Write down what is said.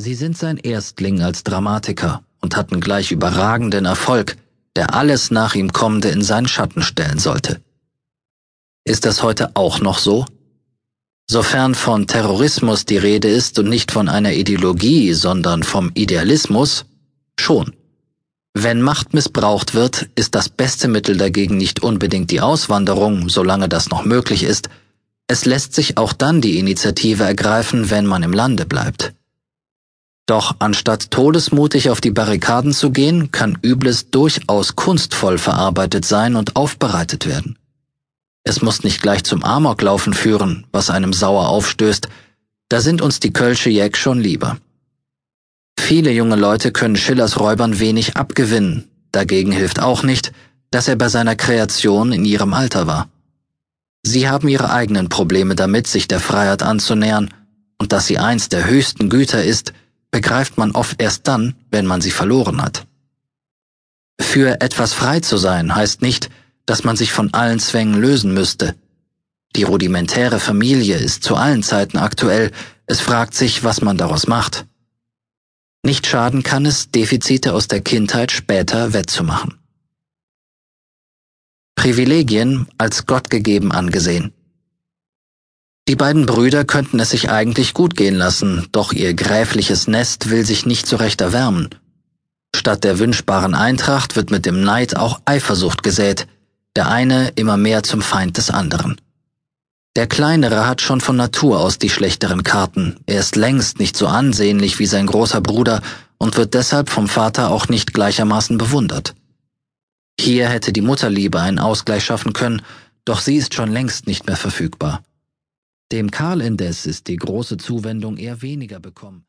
Sie sind sein Erstling als Dramatiker und hatten gleich überragenden Erfolg, der alles nach ihm Kommende in seinen Schatten stellen sollte. Ist das heute auch noch so? Sofern von Terrorismus die Rede ist und nicht von einer Ideologie, sondern vom Idealismus, schon. Wenn Macht missbraucht wird, ist das beste Mittel dagegen nicht unbedingt die Auswanderung, solange das noch möglich ist, es lässt sich auch dann die Initiative ergreifen, wenn man im Lande bleibt. Doch anstatt todesmutig auf die Barrikaden zu gehen, kann Übles durchaus kunstvoll verarbeitet sein und aufbereitet werden. Es muss nicht gleich zum Amoklaufen führen, was einem sauer aufstößt, da sind uns die Kölsche Jäck schon lieber. Viele junge Leute können Schillers Räubern wenig abgewinnen, dagegen hilft auch nicht, dass er bei seiner Kreation in ihrem Alter war. Sie haben ihre eigenen Probleme damit, sich der Freiheit anzunähern, und dass sie eins der höchsten Güter ist, begreift man oft erst dann, wenn man sie verloren hat. Für etwas frei zu sein heißt nicht, dass man sich von allen Zwängen lösen müsste. Die rudimentäre Familie ist zu allen Zeiten aktuell, es fragt sich, was man daraus macht. Nicht schaden kann es, Defizite aus der Kindheit später wettzumachen. Privilegien als Gott gegeben angesehen. Die beiden Brüder könnten es sich eigentlich gut gehen lassen, doch ihr gräfliches Nest will sich nicht so recht erwärmen. Statt der wünschbaren Eintracht wird mit dem Neid auch Eifersucht gesät, der eine immer mehr zum Feind des anderen. Der Kleinere hat schon von Natur aus die schlechteren Karten, er ist längst nicht so ansehnlich wie sein großer Bruder und wird deshalb vom Vater auch nicht gleichermaßen bewundert. Hier hätte die Mutterliebe einen Ausgleich schaffen können, doch sie ist schon längst nicht mehr verfügbar. Dem Karl indes ist die große Zuwendung eher weniger bekommen.